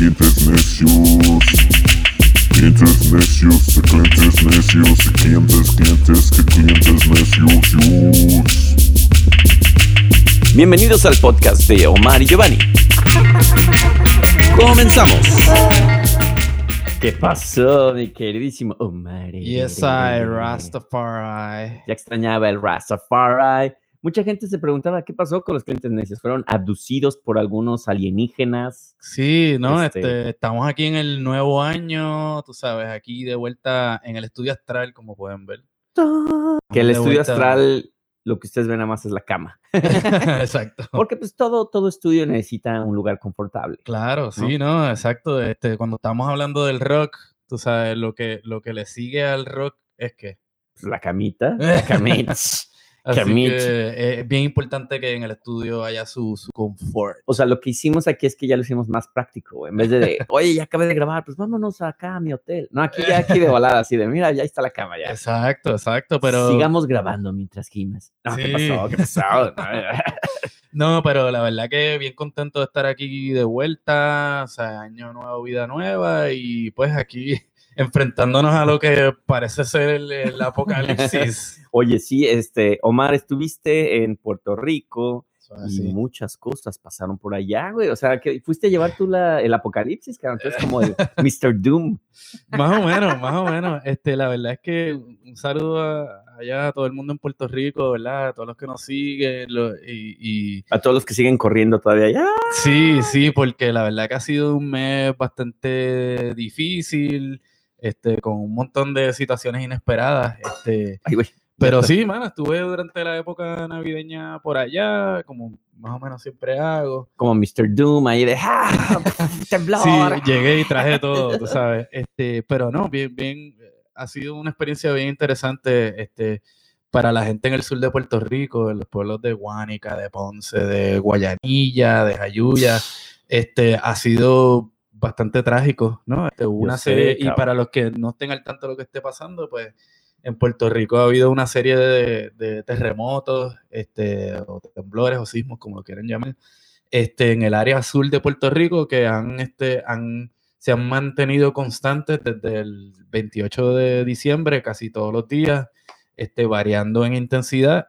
clientes necios. Clientes necios, de clientes necios, de clientes, clientes, que clientes necios. Bienvenidos al podcast de Omar y Giovanni. Comenzamos. ¿Qué pasó, mi queridísimo Omar? Yes, I, Rastafari. Ya extrañaba el Rastafari. Mucha gente se preguntaba qué pasó con los clientes necios. ¿Fueron abducidos por algunos alienígenas? Sí, ¿no? Este- Este, estamos aquí en el nuevo año, tú sabes, aquí de vuelta en el estudio astral, como pueden ver. Que el estudio vuelta. astral, lo que ustedes ven nada más es la cama. Exacto. Porque pues todo, todo estudio necesita un lugar confortable. Claro, sí, ¿no? Exacto. Este, cuando estamos hablando del rock, tú sabes, lo que, lo que le sigue al rock es que. Pues, la camita, la camita. Así Camich. que es bien importante que en el estudio haya su, su confort. O sea, lo que hicimos aquí es que ya lo hicimos más práctico. En vez de, de, oye, ya acabé de grabar, pues vámonos acá a mi hotel. No, aquí ya aquí de volada, así de, mira, ya está la cama ya. Exacto, exacto, pero... Sigamos grabando mientras gimes. No, ¿qué Sí. pasó? ¿Qué pasó? No, pero la verdad que bien contento de estar aquí de vuelta, o sea, año nuevo, vida nueva, y pues aquí enfrentándonos a lo que parece ser el, el apocalipsis. Oye, sí, este, Omar, estuviste en Puerto Rico y muchas cosas pasaron por allá, güey. O sea, que fuiste a llevar tú la, el apocalipsis, cabrón. Entonces, como el Mr. Doom. Más o menos, más o menos. Este, la verdad es que un saludo a- allá a todo el mundo en Puerto Rico, ¿verdad? A todos los que nos siguen lo- y- y A todos los que siguen corriendo todavía allá. Sí, sí, porque la verdad que ha sido un mes bastante difícil, este, con un montón de situaciones inesperadas, este, Ay, pero sí, mano, estuve durante la época navideña por allá, como más o menos siempre hago. Como Mr. Doom ahí de, ¡ah! ¡Temblor! Sí, llegué y traje todo, tú sabes, este, pero no, bien, bien, ha sido una experiencia bien interesante, este, para la gente en el sur de Puerto Rico, en los pueblos de Guánica, de Ponce, de Guayanilla, de Jayuya, este, ha sido bastante trágico, ¿no? Este, una sé, serie, y para los que no estén al tanto de lo que esté pasando, pues en Puerto Rico ha habido una serie de, de terremotos, este, o temblores o sismos, como lo quieran llamar, este, en el área azul de Puerto Rico que han, este, han, se han mantenido constantes desde el 28 de diciembre, casi todos los días, este, variando en intensidad,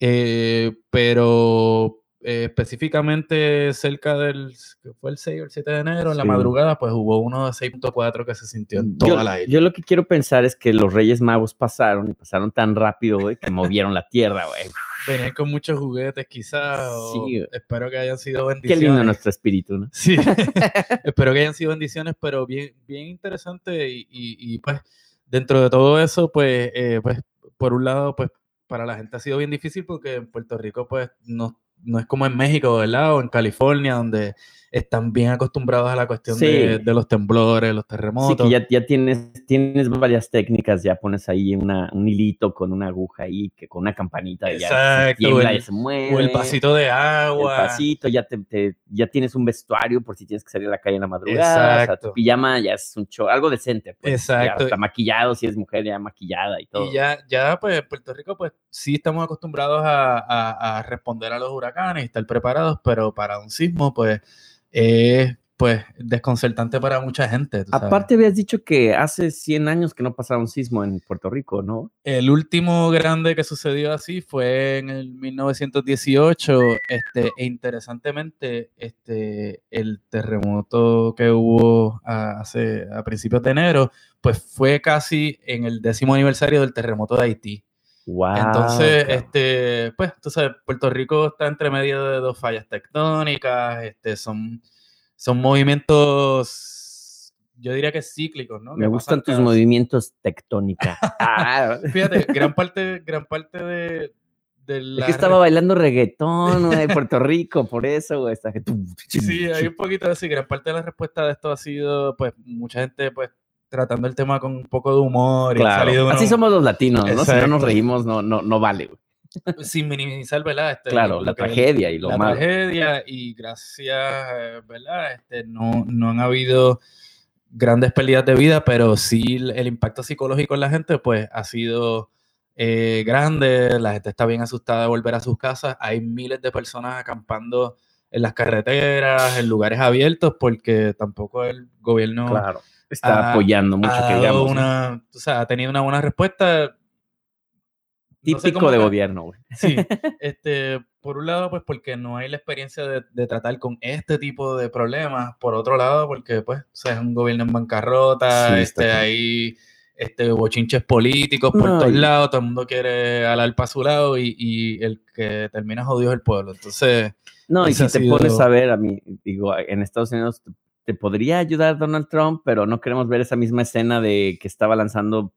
eh, pero eh, específicamente cerca del, fue el 6 o el 7 de enero, en la madrugada, pues hubo uno de 6.4 que se sintió en Yo, toda la isla. yo lo que quiero pensar es que los Reyes Magos pasaron y pasaron tan rápido, güey, que movieron la tierra, güey. Venían con muchos juguetes quizás, Sí. espero que hayan sido Qué bendiciones. lindo nuestro espíritu, ¿no? Sí, espero que hayan sido bendiciones, pero bien, bien interesante y, y- y, pues dentro de todo eso, pues, eh, pues por un lado, pues para la gente ha sido bien difícil porque en Puerto Rico pues no, no es como en México, ¿verdad? O en California, donde están bien acostumbrados a la cuestión de, Sí. de los temblores, los Sí, terremotos. que ya, ya tienes, tienes varias técnicas, ya pones ahí una, un hilito con una aguja ahí, que con una campanita y ya se Exacto, tiembla el- y se mueve. o el pasito de el agua. pasito, ya, te, te- ya tienes un vestuario por si tienes que salir a la calle en la madrugada. O sea, Exacto. tu pijama ya es un show, algo decente. Pues, ya Exacto. está maquillado, si es mujer ya maquillada y todo. Y ya, ya, pues, en Puerto Rico, pues, sí estamos acostumbrados a, a- a responder a los huracanes y estar preparados, pero para un sismo, pues, es, pues, desconcertante para mucha gente. tú sabes. Aparte habías dicho que hace 100 años que no pasaba un sismo en Puerto Rico, ¿no? El último grande que sucedió así fue en el 1918, este, e interesantemente, este, el terremoto que hubo a, hace, a principios de enero, pues fue casi en el décimo aniversario del terremoto de Haití. Wow. Entonces, este, pues, sabes, Puerto Rico está entre medio de dos fallas tectónicas, este, son, son movimientos, yo diría que cíclicos, ¿no? Me gustan tus cada- movimientos tectónica. Ah, Fíjate, gran parte, gran parte de, de es que estaba bailando reggaetón, güey, Puerto Rico, por eso, güey. está Sí, hay un poquito de así, gran parte de la respuesta de esto ha sido, pues, mucha gente, pues, tratando el tema con un poco de humor y Claro. salido Así uno- somos los latinos, ¿no? Si no nos reímos, no, no, no vale, güey. sin minimizar, ¿verdad? Este, Claro, la tragedia y lo la malo. tragedia y gracias, ¿verdad? Este, no, no han habido grandes pérdidas de vida, pero sí el, el impacto psicológico en la gente, pues, ha sido eh, grande. La gente está bien asustada de volver a sus casas. Hay miles de personas acampando en las carreteras, en lugares abiertos, porque tampoco el gobierno Claro. Está ha- apoyando mucho, ha, que digamos. ¿no? una, o sea, ha tenido una buena respuesta. No sé Típico cómo de gobierno, güey. Sí, este, por un lado, pues porque no hay la experiencia de, de tratar con este tipo de problemas. Por otro lado, porque pues, o sea, es un gobierno en bancarrota, Sí, este, hay este, bochinches políticos por No, todos lados, todo el mundo quiere alar para su lado y, y el que termina jodido es el pueblo. Entonces, No, y si te pones sido- a ver, a mí, digo, en Estados Unidos te, podría ayudar Donald Trump, pero no queremos ver esa misma escena de que estaba lanzando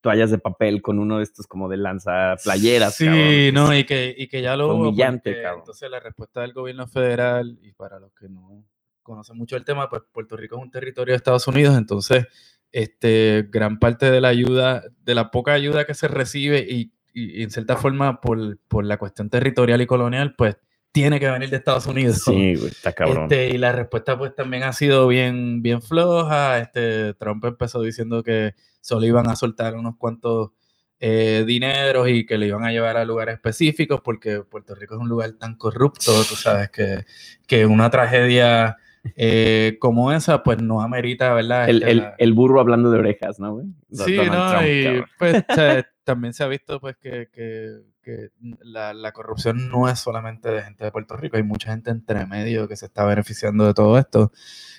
toallas de papel con uno de estos como de lanza playeras. Sí, cabrón. no, y que, y que ya lo humillante, porque cabrón. Entonces la respuesta del gobierno federal, y para los que no conocen mucho el tema, pues Puerto Rico es un territorio de Estados Unidos, entonces este, gran parte de la ayuda, de la poca ayuda que se recibe y, y- y en cierta forma por, por la cuestión territorial y colonial, pues tiene que venir de Estados Unidos. Sí, güey, está cabrón. Este, y la respuesta pues también ha sido bien, bien floja. Este, Trump empezó diciendo que solo iban a soltar unos cuantos eh, dineros y que le iban a llevar a lugares específicos porque Puerto Rico es un lugar tan corrupto, tú sabes, que, que una tragedia eh, como esa pues no amerita, ¿verdad? el, Este, el- la- el burro hablando de orejas, ¿no, güey? Sí, Donald no, Trump, y cabrón. pues también se ha visto pues que, que- que la, la corrupción no es solamente de gente de Puerto Rico, hay mucha gente entre medio que se está beneficiando de todo esto.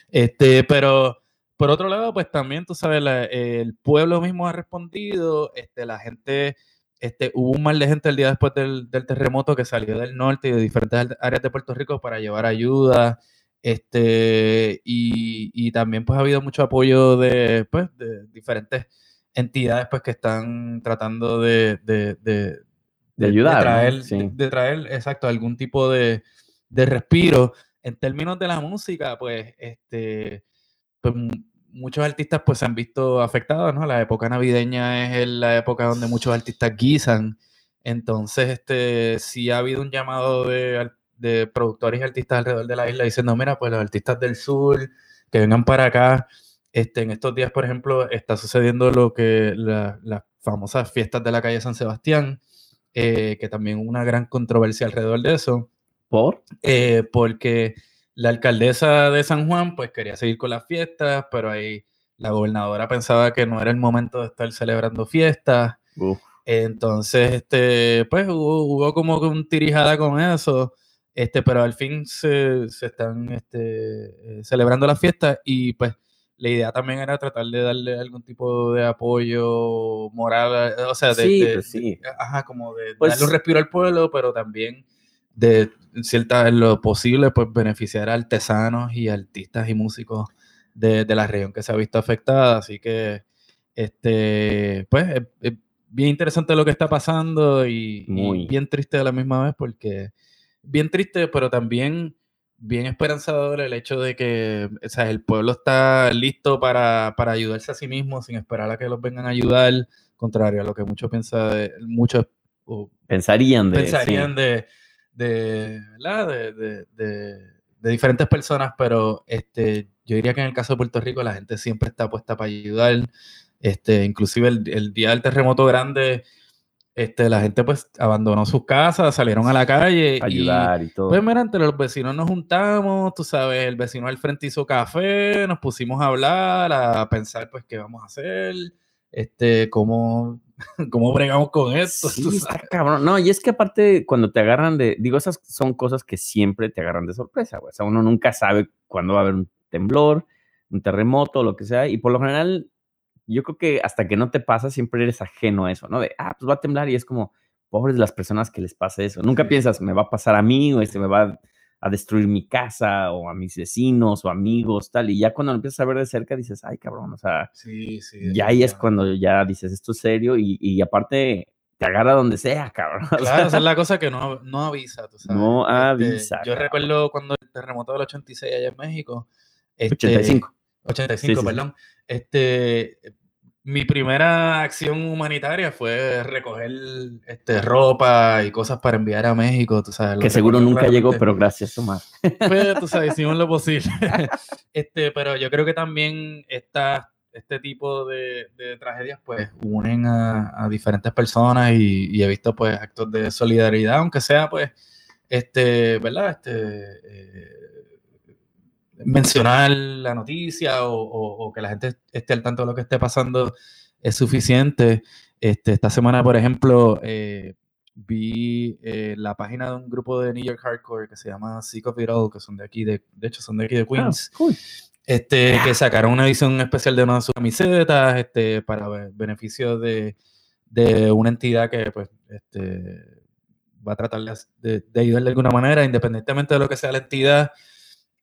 Este, pero por otro lado, pues también, tú sabes, la- el pueblo mismo ha respondido, este, la gente, este, hubo un mal de gente el día después del, del terremoto que salió del norte y de diferentes áreas de Puerto Rico para llevar ayuda. Este, y, y también pues ha habido mucho apoyo de, pues, de diferentes entidades pues que están tratando de, de, de- De ayudar, ¿no? traer, Sí. de, de traer, exacto, algún tipo de, de respiro. En términos de la música, pues, este, pues, muchos artistas pues se han visto afectados, ¿no? La época navideña es la época donde muchos artistas guisan. Entonces, este, sí ha habido un llamado de, de productores y artistas alrededor de la isla diciendo, mira, pues los artistas del sur que vengan para acá. Este, en estos días, por ejemplo, está sucediendo lo que la- las famosas fiestas de la calle San Sebastián, eh, que también una gran controversia alrededor de eso ¿Por? eh, porque la alcaldesa de San Juan pues quería seguir con las fiestas, pero ahí la gobernadora pensaba que no era el momento de estar celebrando fiestas. Entonces, este, pues hubo, hubo como un tirijada con eso, este, pero al fin se, se están este, eh, celebrando las fiestas y pues la idea también era tratar de darle algún tipo de apoyo moral, eh, o sea, de, Sí, de- pues sí. de- ajá, como de Pues- darle un respiro al pueblo, pero también de cierta, en lo posible, pues beneficiar a artesanos y artistas y músicos de, de la región que se ha visto afectada. Así que, este, pues, es, es bien interesante lo que está pasando y, y bien triste a la misma vez porque, bien triste, pero también bien esperanzador el hecho de que o sea, el pueblo está listo para, para ayudarse a sí mismo sin esperar a que los vengan a ayudar, contrario a lo que muchos muchos pensarían de pensarían sí. de, de, ¿verdad? De, de- de- de diferentes personas, pero este, yo diría que en el caso de Puerto Rico la gente siempre está puesta para ayudar. Este, inclusive el, el día del terremoto grande, este, la gente pues abandonó sus casas, salieron a la calle. y, ayudar y todo. pues mira, entre los vecinos nos juntamos, tú sabes, el vecino al frente hizo café, nos pusimos a hablar, a pensar pues qué vamos a hacer, este, cómo, cómo bregamos con esto. Sí, está cabrón. No, y es que aparte, cuando te agarran de. Digo, esas son cosas que siempre te agarran de sorpresa, güey. O sea, uno nunca sabe cuándo va a haber un temblor, un terremoto, lo que sea. Y por lo general, yo creo que hasta que no te pasa, siempre eres ajeno a eso, ¿no? De, ah, pues va a temblar y es como, pobres las personas que les pasa eso. Nunca piensas, me va a pasar a mí, o este me va a destruir mi casa, o a mis vecinos, o amigos, tal. Y ya cuando lo empiezas a ver de cerca, dices, ay, cabrón, o sea, Sí, sí. ya ahí es cuando ya dices, esto es serio y, y aparte te agarra donde sea, cabrón. O Claro, esa sea, es la cosa que no, no avisa, tú sabes. No Este, avisa, yo recuerdo cuando el terremoto del 86 allá en México. este, 85. 85, Sí, sí, sí. perdón. Este, mi primera acción humanitaria fue recoger este, ropa y cosas para enviar a México, tú sabes. Que seguro nunca llegó, claramente. pero gracias, Tomás. Pues, tú sabes, hicimos lo posible. este, pero yo creo que también esta, este tipo de, de tragedias pues unen a, a diferentes personas y, y he visto pues actos de solidaridad, aunque sea pues este, ¿verdad? Este, eh, mencionar la noticia o, o- o que la gente esté al tanto de lo que esté pasando es suficiente. Este, esta semana, por ejemplo, eh, vi eh, la página de un grupo de New York Hardcore que se llama Sick of It All, que son de aquí, de, de hecho son de aquí de Queens, Ah, cool. este, que sacaron una edición especial de una de sus camisetas este, para be- beneficio de, de una entidad que pues, este, va a tratar de, de ayudar de alguna manera, independientemente de lo que sea la entidad.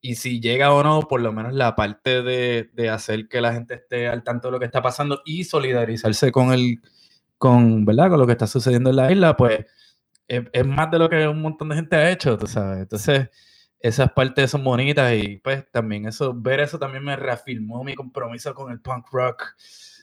Y si llega o no, por lo menos la parte de, de hacer que la gente esté al tanto de lo que está pasando y solidarizarse con el, con, ¿verdad? Con lo que está sucediendo en la isla, pues es, es más de lo que un montón de gente ha hecho, tú sabes. Entonces, esas partes son bonitas y pues también eso, ver eso también me reafirmó mi compromiso con el punk rock,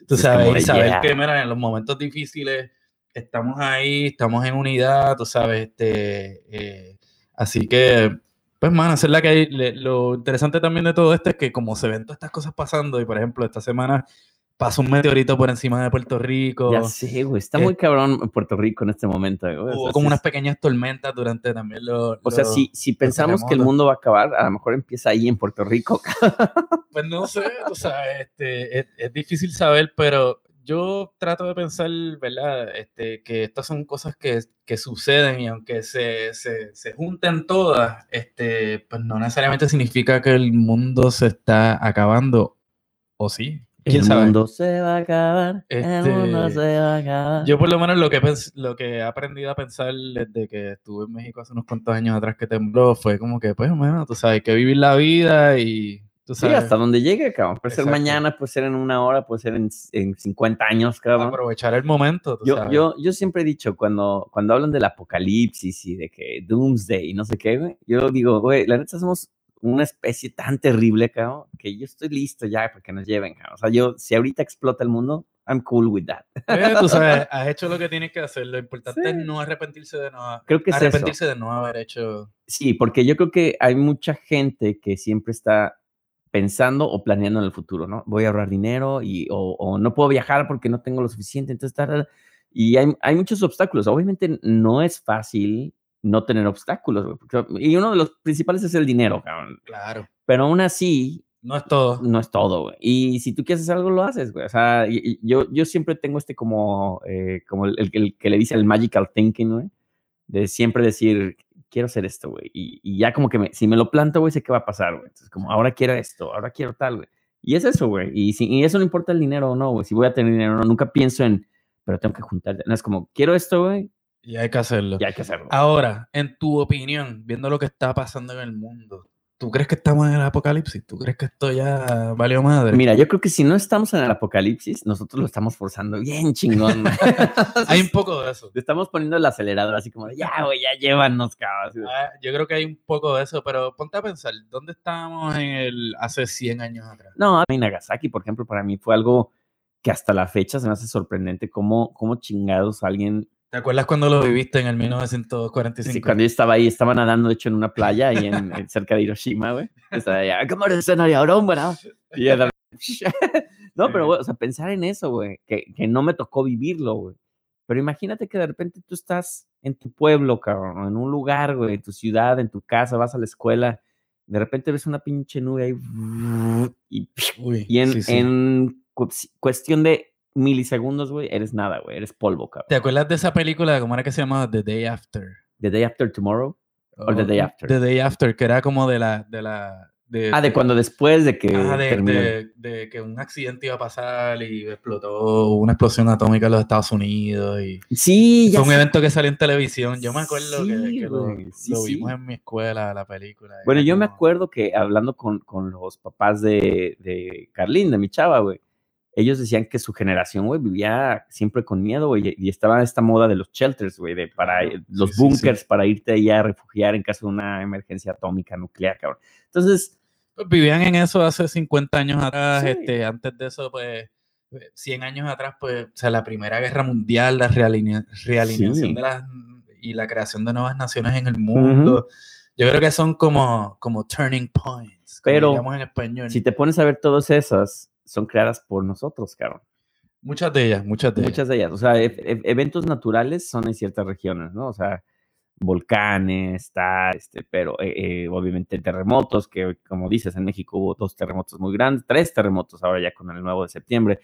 tú Es sabes, y saber yeah. que, mira, en los momentos difíciles estamos ahí, estamos en unidad, tú sabes, este, eh, así que, pues, mano, esa es la que hay. Le- lo interesante también de todo esto es que como se ven todas estas cosas pasando, y por ejemplo, esta semana pasó un meteorito por encima de Puerto Rico, Ya sé, güey. Está eh, muy cabrón en Puerto Rico en este momento. güey. O hubo sea, como unas pequeñas tormentas durante también los... O sea, si, si pensamos que el mundo va a acabar, a lo mejor empieza ahí en Puerto Rico. Pues no sé, tú sabes, este, es, es difícil saber, pero yo trato de pensar, ¿verdad? Este, que estas son cosas que, que suceden y aunque se, se, se junten todas, este, pues no necesariamente significa que el mundo se está acabando, ¿o sí? ¿Quién el sabe? mundo se va a acabar. El mundo Este, se va a acabar. Yo por lo menos lo que, lo que he aprendido a pensar desde que estuve en México hace unos cuantos años atrás que tembló fue como que, pues, bueno, tú sabes, hay que vivir la vida y tú Sí, sabes, hasta donde llegue, cabrón. Puede ser Exacto. mañana, puede ser en una hora, puede ser en, en 50 años, cabrón. aprovechar el momento, tú Yo, sabes. yo, yo siempre he dicho, cuando, cuando hablan del apocalipsis y de que Doomsday y no sé qué, güey, yo digo, güey, la neta somos una especie tan terrible, cabrón, que yo estoy listo ya para que nos lleven, cabrón. O sea, yo, si ahorita explota el mundo, I'm cool with that. Eh, tú sabes, has hecho lo que tienes que hacer. Lo importante es Sí. no arrepentirse de no, Creo que es eso. arrepentirse de no haber hecho. Sí, porque yo creo que hay mucha gente que siempre está pensando o planeando en el futuro, ¿no? Voy a ahorrar dinero y, o, o no puedo viajar porque no tengo lo suficiente, entonces, tal, y hay, hay muchos obstáculos. Obviamente no es fácil no tener obstáculos, y uno de los principales es el dinero, cabrón. Claro. Pero aún así, No es todo. no es todo, güey. Y si tú quieres hacer algo, lo haces, güey. O sea, y- y yo, yo siempre tengo este como, eh, como el, el- el que le dice el magical thinking, güey. De siempre decir, quiero hacer esto, güey. Y, y ya como que me- si me lo planto, güey, sé qué va a pasar, güey. Entonces, como, ahora quiero esto, ahora quiero tal, güey. Y es eso, güey. Y, si, y eso no importa el dinero o no, güey. Si voy a tener dinero o no, nunca pienso en, pero tengo que juntar. No es como, quiero esto, güey, Y hay que hacerlo. y hay que hacerlo. Ahora, en tu opinión, viendo lo que está pasando en el mundo, ¿tú crees que estamos en el apocalipsis? ¿Tú crees que esto ya valió madre? Mira, yo creo que si no estamos en el apocalipsis, nosotros lo estamos forzando bien chingón. Hay un poco de eso. Le estamos poniendo el acelerador así como de, ya, güey, ya llévanos, cabrón. Ah, Yo creo que hay un poco de eso, pero ponte a pensar, ¿dónde estábamos en el hace 100 años atrás? No, a mí Nagasaki, por ejemplo, para mí fue algo que hasta la fecha se me hace sorprendente cómo, cómo chingados alguien... ¿Te acuerdas cuando lo viviste en el 1945? Sí, cuando yo estaba ahí, estaba nadando, de hecho, en una playa ahí en, en- cerca de Hiroshima, güey. Estaba allá, ¿cómo eres escenario, ¿verdad? Y no, pero, güey, o sea, pensar en eso, güey, que, que no me tocó vivirlo, güey. Pero imagínate que de repente tú estás en tu pueblo, cabrón, en un lugar, güey, en tu ciudad, en tu casa, vas a la escuela, de repente ves una pinche nube ahí y, Uy, y en, sí, sí. en cu- cuestión de milisegundos, güey, eres nada, güey, eres polvo, cabrón. ¿Te acuerdas de esa película, cómo era que se llamaba? The Day After. The Day After Tomorrow. Or The Oh, Day After. The Day After, que era como de la... De la de, Ah, de cuando después de que Ajá, de, terminó. de- de que un accidente iba a pasar y explotó una explosión atómica en los Estados Unidos y Sí, ya fue un evento que salió en televisión. Yo me acuerdo que, Sí, que lo, güey, sí, lo sí. vimos en mi escuela, la película. Bueno, yo me acuerdo que hablando con, con los papás de, de Carlín, de mi chava, güey, ellos decían que su generación, güey, vivía siempre con miedo, güey, y estaba esta moda de los shelters, güey, de para Claro, los sí, sí, sí. bunkers para irte ahí a refugiar en caso de una emergencia atómica nuclear, cabrón. Entonces, Pues vivían en eso hace 50 años atrás, Sí. este, antes de eso, pues, 100 años atrás, pues, o sea, la Primera Guerra Mundial, la realinea- realineación Sí. de las y la creación de nuevas naciones en el mundo. Yo creo que son como, como turning points, como Pero, diríamos en español. si te pones a ver todas esas, son creadas por nosotros, cabrón. Muchas de ellas, muchas de ellas. Muchas de ellas. O sea, e- e- eventos naturales son en ciertas regiones, ¿no? O sea, volcanes, está, este, pero eh, eh, obviamente terremotos, que como dices, en México hubo dos terremotos muy grandes, tres terremotos ahora ya con el nuevo de septiembre,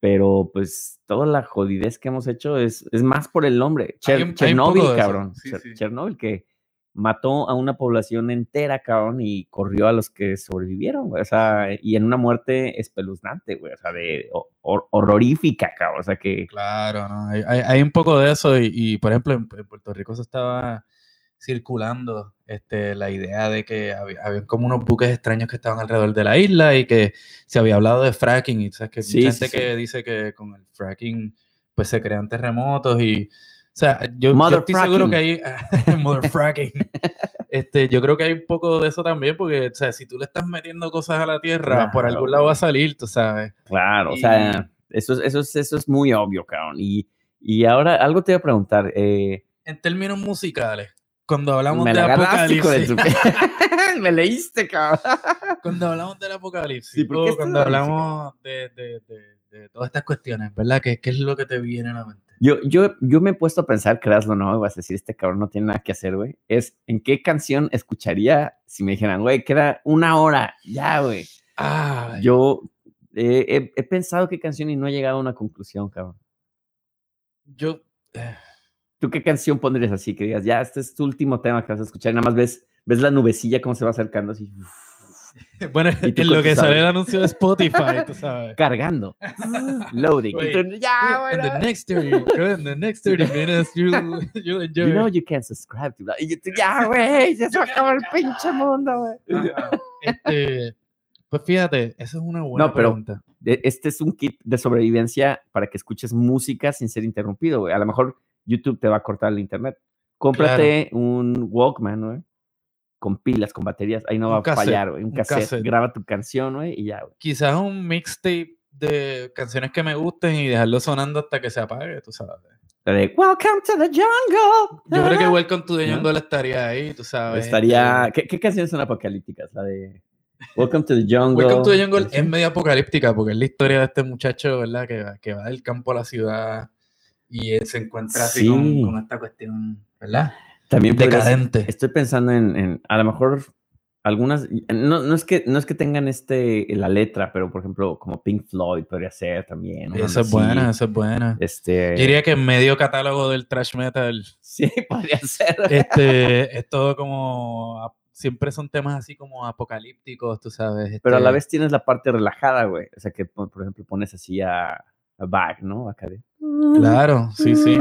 pero pues toda la jodidez que hemos hecho es, es más por el nombre. Cher- Chernobyl, cabrón. sí, Cher- sí. Chernobyl que mató a una población entera, cabrón, y corrió a los que sobrevivieron, güey. O sea, y en una muerte espeluznante, güey. O sea, de ho- hor- horrorífica, cabrón. O sea, que Claro, ¿no? Hay, hay- hay un poco de eso y, y, por ejemplo, en, en Puerto Rico se estaba circulando este, la idea de que había, como unos buques extraños que estaban alrededor de la isla y que se había hablado de fracking y sabes que hay Sí, sí, gente sí. que dice que con el fracking pues se crean terremotos y sea, yo, yo estoy seguro que hay mother fracking. Este, yo creo que hay un poco de eso también porque o sea, si tú le estás metiendo cosas a la tierra, por Claro, algún lado va a salir, tú sabes. Claro, o Y- sea, eso, es- eso, es, eso es muy obvio, cabrón. Y, y ahora algo te voy a preguntar. Eh, En términos musicales, cuando hablamos me de hijo de apocalipsis, tu- Me leíste, cabrón. cuando hablamos del apocalipsis, Sí, ¿por o cuando hablamos de, de- de- de todas estas cuestiones, ¿verdad? ¿Qué, ¿Qué es lo que te viene a la mente? Yo, yo, yo me he puesto a pensar, creaslo no, vas a decir, este cabrón no tiene nada que hacer, güey. Es en qué canción escucharía si me dijeran, güey, queda una hora, ya, güey. Ah, Yo eh, he, he pensado qué canción y no he llegado a una conclusión, cabrón. yo, eh, ¿Tú qué canción pondrías así? Que digas, ya, este es tu último tema que vas a escuchar y nada más ves, ves la nubecilla cómo se va acercando así, bueno, ¿Y tú en lo que sale el anuncio de Spotify, tú sabes. cargando, loading. Wait, tú, ya, In the güey. next 30, in the next 30 minutes, you, you'll enjoy. You know you can't subscribe to that. Y tú, ya, güey, ya se va a acabar el pinche mundo, güey. Este, pues fíjate, esa es una buena No, pero- pregunta. de- este es un kit de sobrevivencia para que escuches música sin ser interrumpido, güey. A lo mejor YouTube te va a cortar el internet. Cómprate un Walkman, güey. Con pilas, con baterías. Ahí no va a fallar, güey. Un, un cassette. cassette. Graba tu canción, güey, y ya, güey. Quizás un mixtape de canciones que me gusten y dejarlo sonando hasta que se apague, tú sabes. De Welcome to the Jungle. Yo creo que Welcome to the ¿No? Jungle estaría ahí, tú sabes. Estaría. ¿Qué, qué canciones son apocalípticas? La de Welcome to the Jungle. Welcome to the Jungle ¿Sí? es medio apocalíptica porque es la historia de este muchacho, ¿verdad? Que, va- que va del campo a la ciudad y él se encuentra así con, con esta cuestión, ¿verdad? También Decadente. Estoy pensando en, en, a lo mejor algunas, no, no es que no es que tengan este la letra, pero por ejemplo como Pink Floyd podría ser también. Esa es buena, esa es buena. Este, Yo diría que medio catálogo del thrash metal, sí, podría ser. este, es todo como, siempre son temas así como apocalípticos, tú sabes. Pero a la este, vez tienes la parte relajada, güey. O sea que por por ejemplo pones así a, a Bach, ¿no? Acá de. Claro, sí, sí.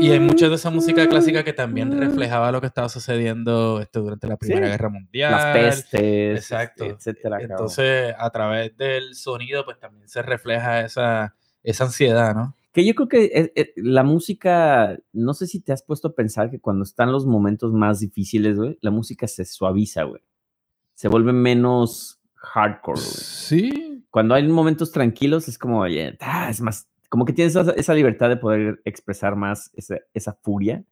Y hay mucha de esa música clásica que también reflejaba lo que estaba sucediendo este, durante la Primera Sí. Guerra Mundial. Las pestes, Exacto. etcétera. Entonces, a través del sonido, pues también se refleja esa, esa ansiedad, ¿no? Que yo creo que es- es- la música, no sé si te has puesto a pensar que cuando están los momentos más difíciles, güey, la música se suaviza, güey. Se vuelve menos hardcore, güey. Sí. Cuando hay momentos tranquilos es como, oye, ah, es más, como que tienes esa, esa libertad de poder expresar más esa, esa furia,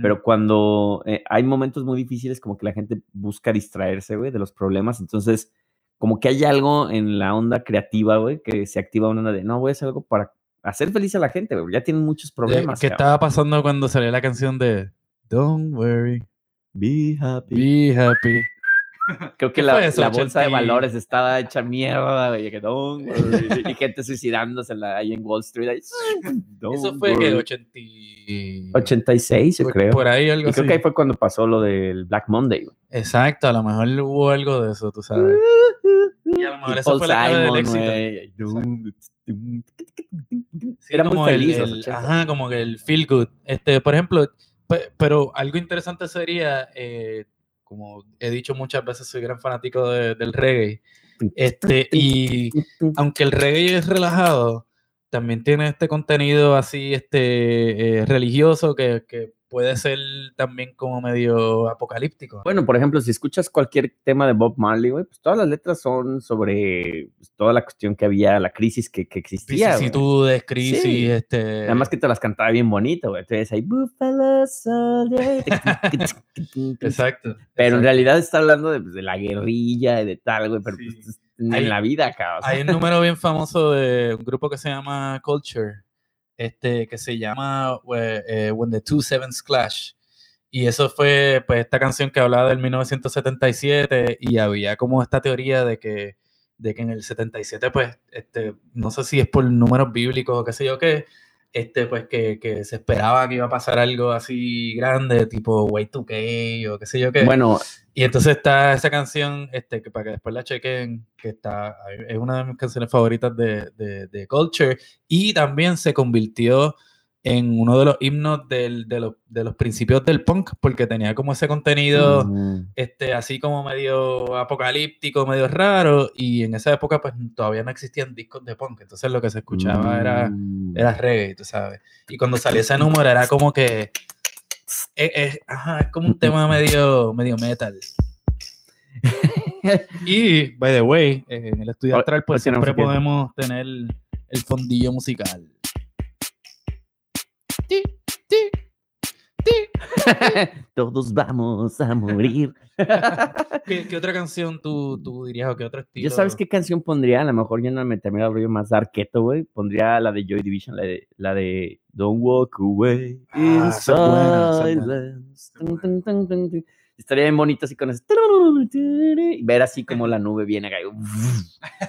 pero cuando eh, hay momentos muy difíciles, como que la gente busca distraerse, güey, de los problemas, entonces como que hay algo en la onda creativa, güey, que se activa una onda de, no, voy a hacer algo para hacer feliz a la gente, güey, ya tienen muchos problemas. ¿Qué cabrón. estaba pasando cuando salió la canción de Don't worry, Be happy. be happy? Creo que ¿Qué la, eso, la bolsa de 80 y- valores estaba hecha mierda, güey, que y gente suicidándose en ahí en Wall Street. ahí, Eso fue que worry. 80 y- 86, yo por- creo. Por ahí algo Y creo así. que ahí fue cuando pasó lo del Black Monday. güey. Exacto, a lo mejor hubo algo de eso, tú sabes. Y a lo mejor Paul fue la clave del éxito. Sí, Era muy feliz el- el- 80. ajá, como que el feel good. Este, por ejemplo, pe- pero algo interesante sería, eh, como he dicho muchas veces, soy gran fanático de- del reggae. Este, y aunque el reggae es relajado, también tiene este contenido así, este, eh, religioso que, que puede ser también como medio apocalíptico. Bueno, por ejemplo, si escuchas cualquier tema de Bob Marley, güey, pues todas las letras son sobre pues, toda la cuestión que había, la crisis que, que existía. Vicisitudes, crisis, Sí. este. Además que te las cantaba bien bonito, güey. Entonces ahí, Buffalo Soldier. Exacto. Pero en realidad está hablando de, pues, de la guerrilla y de tal, güey, pero Sí. pues, en Hay- la vida sea. Hay un número bien famoso de un grupo que se llama Culture, este, que se llama eh, eh, When the Two Sevens Clash. Y eso fue, pues, esta canción que hablaba del 1977 y había como esta teoría de que, de que en el 77, pues, este, no sé si es por números bíblicos o qué sé yo qué, este, pues, que, que se esperaba que iba a pasar algo así grande, tipo Way 2K o qué sé yo qué. Bueno, Y entonces está esa canción, este, que para que después la chequen, que está, es una de mis canciones favoritas de, de, de Culture, y también se convirtió en uno de los himnos del- de, los, de los principios del punk, porque tenía como ese contenido, mm, este, así como medio apocalíptico, medio raro, y en esa época pues todavía no existían discos de punk, entonces lo que se escuchaba era mm. era reggae, tú sabes. Y cuando salió ese número era como que. Es, es- ajá, es como un tema medio, medio metal. Y, by the way, eh, en el estudio astral, pues siempre podemos tener el fondillo musical. Ti, ti, ti. Todos vamos a morir. ¿Qué, qué otra canción tú, tú dirías o qué otro estilo? ¿Ya sabes qué canción pondría? A lo mejor yo no me termino el rollo más darketo, güey. Pondría la de Joy Division, la de, la de Don't Walk Away Ah. Silence. Estaría bien bonito así con ese. Y ver así como la nube viene acá.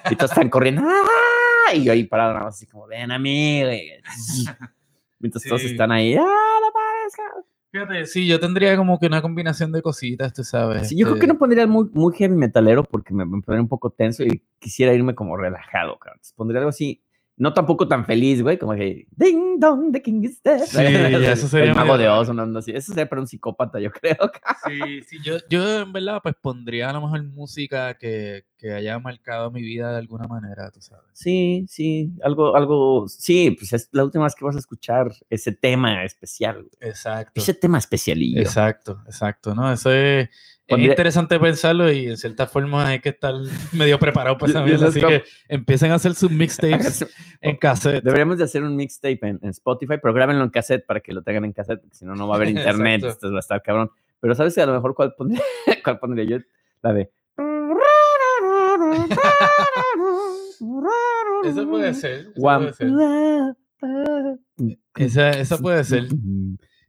Y todos están corriendo. ¡ah! Y yo ahí parado nada más así como, ven a mí, güey. Mientras todos están ahí. ¡Ah, la cabrón! Fíjate, sí, yo tendría como que una combinación de cositas, tú sabes. Sí, yo creo que este, no pondría muy, muy heavy metalero porque me, me pondría un poco tenso y quisiera irme como relajado, cabrón. Entonces, Pondría algo así, no tampoco tan feliz, güey, como que Ding dong, the king is dead. Sí, ya eso sería El mago de. Oz, una onda así. Eso sería para un psicópata, yo creo. Sí, sí, yo, yo en verdad pues pondría a lo mejor música que, que haya marcado mi vida de alguna manera, tú sabes. Sí, sí, algo, algo, sí, pues es la última vez que vas a escuchar ese tema especial, güey. Exacto. Ese tema especialillo. Exacto, exacto, ¿no? Eso es, es interesante pensarlo y en cierta forma hay que estar medio preparado para esa mierda, así que empiecen a hacer sus mixtapes en cassette. Deberíamos de hacer un mixtape en, en Spotify, pero grábenlo en cassette para que lo tengan en cassette, porque si no, no va a haber internet, esto va a estar cabrón. Pero ¿sabes a lo mejor cuál pondría, cuál pondría yo? La de... Eso puede ser. eso One- puede ser. Esa, esa puede ser.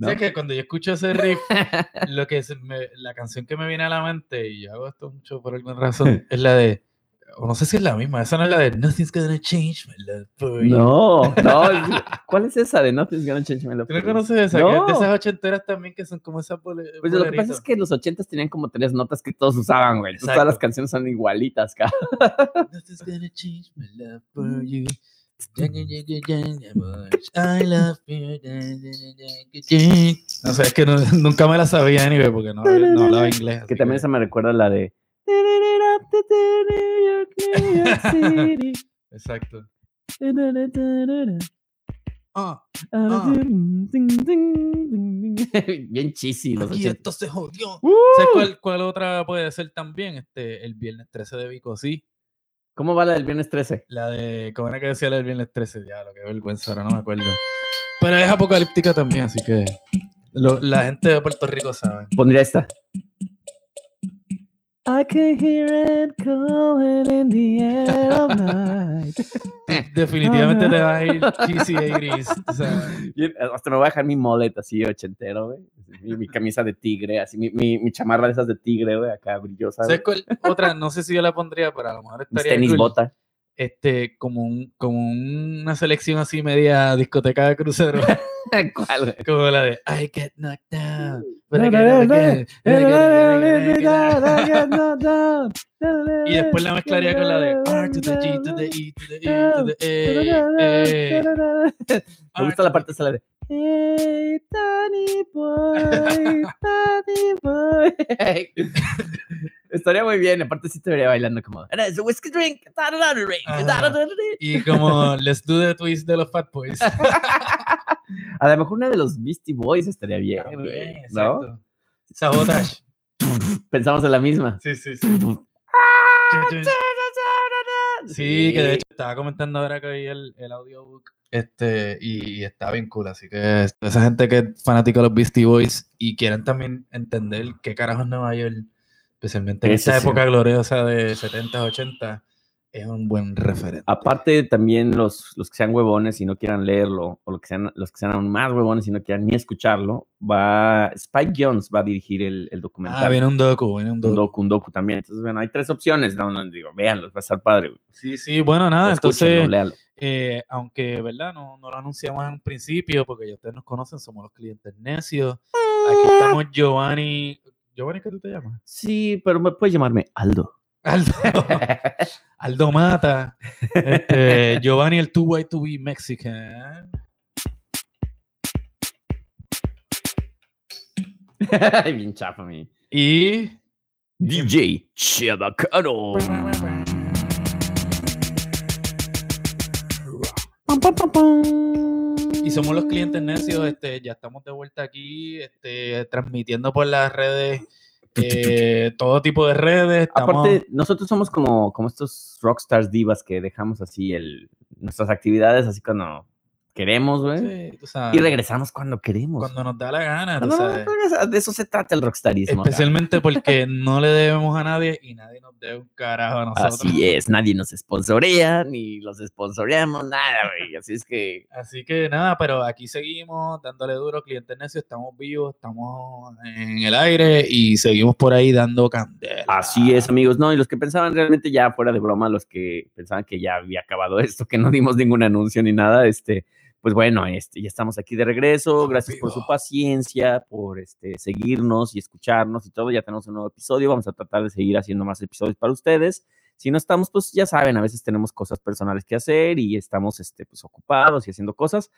¿No? ¿Sabes que cuando yo escucho ese riff, lo que es me- la canción que me viene a la mente, y yo hago esto mucho por alguna razón, es la de, o no sé si es la misma, esa no es la de Nothing's gonna change my love for you. No, no. ¿Cuál es esa de Nothing's Gonna Change My Love? ¿Tú no for You? conoces esa? Que es de No. esas ochenteras también que son como esas bole- Pues lo que pasa es que los ochentas tenían como tres notas que todos usaban, güey. Todas las canciones son igualitas, cabrón. Nothing's gonna change my love for you. I love you. No sé, es que no- nunca me la sabía anyway porque no, no hablaba inglés. Que también esa me recuerda a la de... Exacto. Ah, Bien cheesy los y 80. esto se jodió. ¡Uh! ¿Sabes cuál, cuál otra puede ser también? Este, el viernes 13 de Vico, sí. ¿Cómo va la del viernes 13? La de, ¿cómo era que decía la del viernes 13? Ya, lo que vergüenza, ahora no me acuerdo. Pero es apocalíptica también, así que lo- la gente de Puerto Rico sabe. Pondría esta. I can hear it going in the air of night. Definitivamente te va a ir cheesy 80s, o sea, Hasta me voy a dejar mi mullet así ochentero, güey. Mi, mi camisa de tigre, así mi, mi, mi chamarra de esas de tigre, güey, acá brillosa. ¿Sabes güey. cuál? Otra, no sé si yo la pondría, pero a lo mejor Mis estaría tenis cool. bota. Este, como, un, como una selección así media discoteca de crucero, ¿Cuál, como la de I get knocked down, Y después la mezclaría con la de R to the G to the E to the E to the A. eh, Me gusta la parte de Hey, Tony Boy, Tony Boy. Estaría muy bien, aparte sí te vería bailando como "And it's a whiskey drink, da, da, da, da, drink, da, da, da, da, da". Y como Let's Do the Twist de los Fat Boys. A lo mejor una de los Beastie Boys estaría bien, güey, ¿no? Sabotage. Pensamos en la misma. Sí, sí, sí. Sí, que de hecho estaba comentando ahora que vi el, el audiobook este, y, está bien cool. Así que esa gente que es fanática de los Beastie Boys y quieren también entender qué carajo es Nueva York, especialmente en esa época gloriosa de 70, 80, es un buen referente. Aparte, también los, los que sean huevones y no quieran leerlo, o los que sean, los que sean aún más huevones y no quieran ni escucharlo, va Spike Jones va a dirigir el, el documental. Ah, viene un docu, viene un un docu. docu, un docu también. Entonces, bueno, hay tres opciones. No, no, digo, véanlos, va a estar padre. güey. Sí, sí, bueno, nada, entonces, eh, aunque, ¿verdad? No, no lo anunciamos en un principio, porque ya ustedes nos conocen, somos los clientes necios. Aquí estamos Giovanni. ¿Giovanni qué tú te llamas? Sí, pero me puedes llamarme Aldo. Aldo, Aldo Mata. Este, Giovanni el 2Y2B Mexican. Bien chafa. Y DJ Chabacano. Y somos los clientes necios, este, ya estamos de vuelta aquí, este, transmitiendo por las redes, eh, todo tipo de redes. Estamos, Aparte, nosotros somos como, como estos rockstars divas que dejamos así el, nuestras actividades así cuando queremos, güey. sí, tú sabes, Y regresamos cuando queremos. cuando nos da la gana, No, tú sabes. de eso se trata el rockstarismo. acá. Especialmente porque no le debemos a nadie y nadie nos debe un carajo a nosotros. Así es, nadie nos sponsorea, ni los sponsoreamos, nada, güey. Así es que Así que nada, pero aquí seguimos dándole duro, clientes necios, estamos vivos, estamos en el aire y seguimos por ahí dando candela. Así es, amigos. No, y los que pensaban realmente ya fuera de broma, los que pensaban que ya había acabado esto, que no dimos ningún anuncio ni nada, este, pues bueno, este, ya estamos aquí de regreso. Gracias por su paciencia, por este, seguirnos y escucharnos y todo. Ya tenemos un nuevo episodio. Vamos a tratar de seguir haciendo más episodios para ustedes. Si no estamos, pues ya saben, a veces tenemos cosas personales que hacer y estamos este, pues, ocupados y haciendo cosas.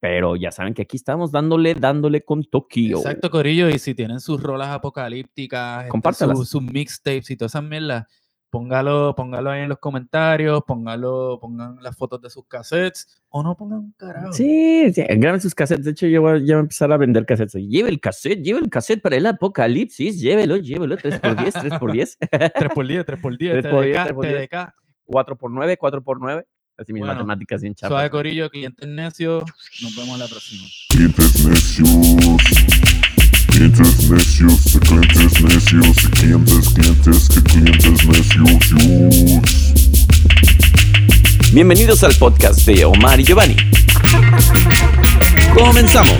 Pero ya saben que aquí estamos dándole, dándole con Tokio. Exacto, Corillo. Y si tienen sus rolas apocalípticas, este, Compártalas. su- sus mixtapes y todas esas mierdas, póngalo, póngalo ahí en los comentarios, póngalo, pongan las fotos de sus cassettes o no pongan un carajo. Sí, sí, graben sus cassettes. De hecho, yo voy, a- ya voy a empezar a vender cassettes. Lleve el cassette, lleve el cassette para el apocalipsis. Llévelo, llévelo. 3x10, 3x10. 3 por 10, 3 por 10, Tres por diez, TDK, tres por diez. TDK. 4x9, 4x9. Así mis Bueno, matemáticas bien Suave chapas. Corillo, clientes necios. Nos vemos la próxima. Clientes necios. Clientes necios, de clientes necios, de clientes, clientes, que clientes necios. Bienvenidos al podcast de Omar y Giovanni. Comenzamos.